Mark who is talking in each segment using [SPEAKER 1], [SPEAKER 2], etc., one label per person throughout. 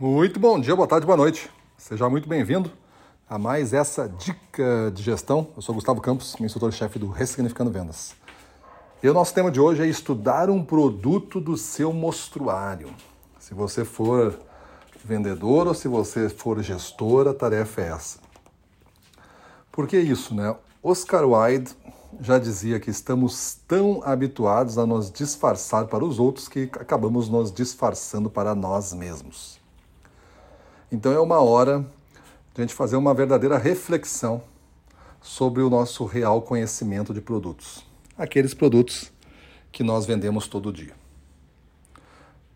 [SPEAKER 1] Muito bom dia, boa tarde, boa noite. Seja muito bem-vindo a mais essa dica de gestão. Eu sou Gustavo Campos, instrutor-chefe do Ressignificando Vendas. E o nosso tema de hoje é estudar um produto do seu mostruário. Se você for vendedor ou se você for gestor, a tarefa é essa. Por que isso, né? Oscar Wilde já dizia que estamos tão habituados a nos disfarçar para os outros que acabamos nos disfarçando para nós mesmos. Então é uma hora de a gente fazer uma verdadeira reflexão sobre o nosso real conhecimento de produtos. Aqueles produtos que nós vendemos todo dia.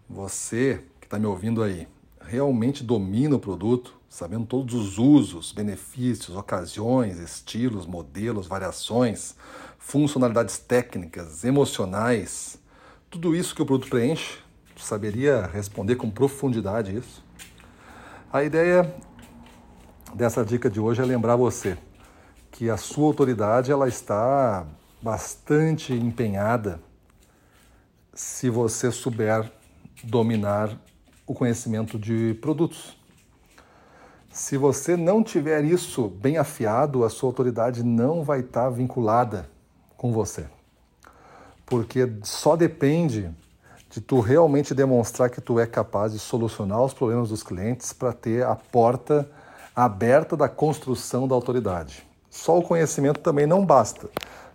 [SPEAKER 1] Você que está me ouvindo aí, realmente domina o produto, sabendo todos os usos, benefícios, ocasiões, estilos, modelos, variações, funcionalidades técnicas, emocionais, tudo isso que o produto preenche, saberia responder com profundidade isso? A ideia dessa dica de hoje é lembrar você que a sua autoridade ela está bastante empenhada se você souber dominar o conhecimento de produtos. Se você não tiver isso bem afiado, a sua autoridade não vai estar vinculada com você. Porque só depende de tu realmente demonstrar que tu é capaz de solucionar os problemas dos clientes para ter a porta aberta da construção da autoridade. Só o conhecimento também não basta.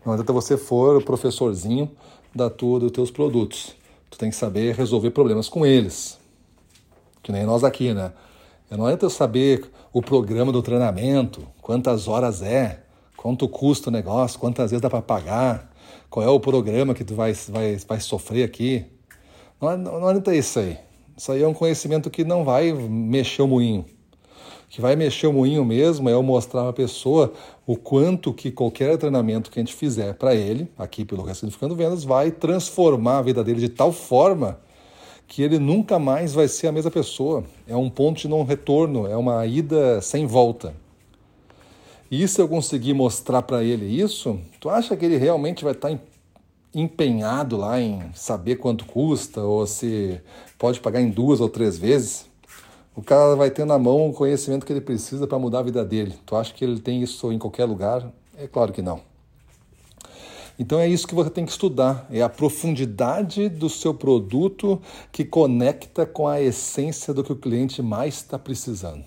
[SPEAKER 1] Não adianta você for professorzinho da tua, dos teus produtos. Tu tem que saber resolver problemas com eles. Que nem nós aqui, né? Não adianta saber o programa do treinamento, quantas horas é, quanto custa o negócio, quantas vezes dá para pagar, qual é o programa que tu vai, vai, vai sofrer aqui. Não, não adianta isso aí. Isso aí é um conhecimento que não vai mexer o moinho. O que vai mexer o moinho mesmo é eu mostrar para a pessoa o quanto que qualquer treinamento que a gente fizer para ele, aqui pelo Ressignificando Vendas, vai transformar a vida dele de tal forma que ele nunca mais vai ser a mesma pessoa. É um ponto de não retorno, é uma ida sem volta. E se eu conseguir mostrar para ele isso, tu acha que ele realmente vai estar tá empenhado lá em saber quanto custa ou se pode pagar em duas ou três vezes, o cara vai ter na mão o conhecimento que ele precisa para mudar a vida dele. Tu acha que ele tem isso em qualquer lugar? É claro que não. Então é isso que você tem que estudar, é a profundidade do seu produto que conecta com a essência do que o cliente mais está precisando.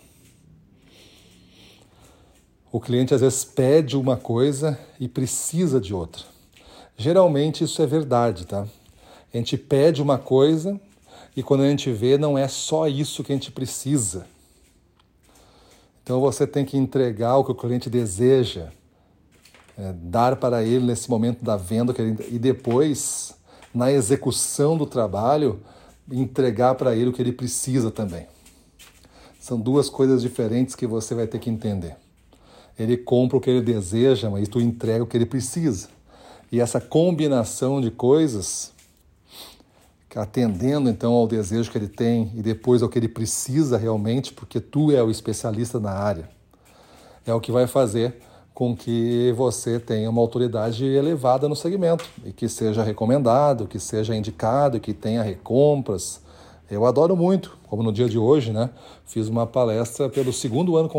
[SPEAKER 1] O cliente às vezes pede uma coisa e precisa de outra. Geralmente isso é verdade, tá? A gente pede uma coisa e quando a gente vê, não é só isso que a gente precisa. Então você tem que entregar o que o cliente deseja, é, dar para ele nesse momento da venda ele, e depois, na execução do trabalho, entregar para ele o que ele precisa também. São duas coisas diferentes que você vai ter que entender. Ele compra o que ele deseja, mas tu entrega o que ele precisa. E essa combinação de coisas, atendendo então ao desejo que ele tem e depois ao que ele precisa realmente, porque tu é o especialista na área, é o que vai fazer com que você tenha uma autoridade elevada no segmento e que seja recomendado, que seja indicado, que tenha recompras. Eu adoro muito, como no dia de hoje, né? Fiz uma palestra pelo segundo ano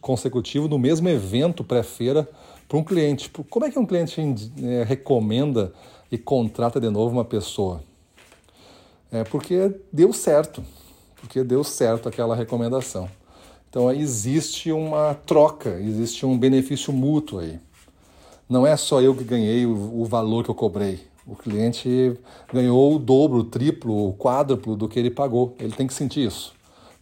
[SPEAKER 1] consecutivo no mesmo evento pré-feira para um cliente. Tipo, como é que um cliente é, recomenda e contrata de novo uma pessoa? É porque deu certo, porque deu certo aquela recomendação. Então existe uma troca, existe um benefício mútuo aí. Não é só eu que ganhei o, o valor que eu cobrei. O cliente ganhou o dobro, o triplo, o quádruplo do que ele pagou. Ele tem que sentir isso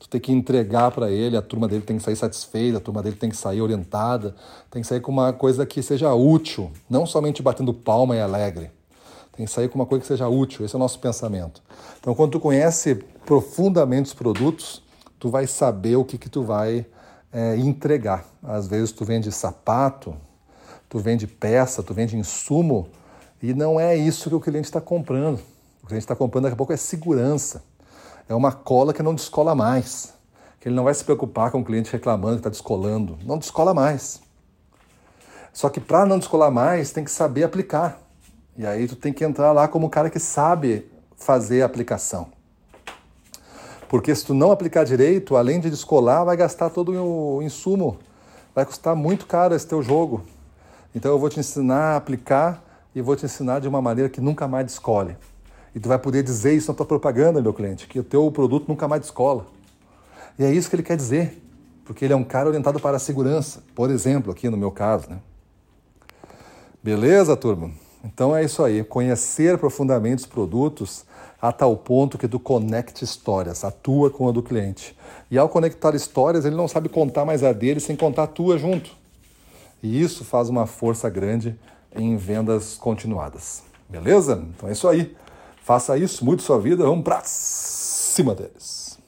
[SPEAKER 1] tu tem que entregar para ele, a turma dele tem que sair satisfeita, a turma dele tem que sair orientada, tem que sair com uma coisa que seja útil, não somente batendo palma e alegre. Tem que sair com uma coisa que seja útil, esse é o nosso pensamento. Então, quando tu conhece profundamente os produtos, tu vai saber o que, que tu vai é, entregar. Às vezes tu vende sapato, tu vende peça, tu vende insumo, e não é isso que o cliente está comprando. O cliente está comprando daqui a pouco é segurança é uma cola que não descola mais. Que ele não vai se preocupar com o cliente reclamando que está descolando. Não descola mais. Só que para não descolar mais, tem que saber aplicar. E aí tu tem que entrar lá como o cara que sabe fazer a aplicação. Porque se tu não aplicar direito, além de descolar, vai gastar todo o insumo. Vai custar muito caro esse teu jogo. Então eu vou te ensinar a aplicar e vou te ensinar de uma maneira que nunca mais descole. E tu vai poder dizer isso na tua propaganda, meu cliente, que o teu produto nunca mais descola. E é isso que ele quer dizer, porque ele é um cara orientado para a segurança, por exemplo, aqui no meu caso, né? Beleza, turma? Então é isso aí, conhecer profundamente os produtos a tal ponto que tu conecte histórias, atua com a do cliente. E ao conectar histórias, ele não sabe contar mais a dele sem contar a tua junto. E isso faz uma força grande em vendas continuadas. Beleza? Então é isso aí. Faça isso, mude sua vida, vamos para cima deles.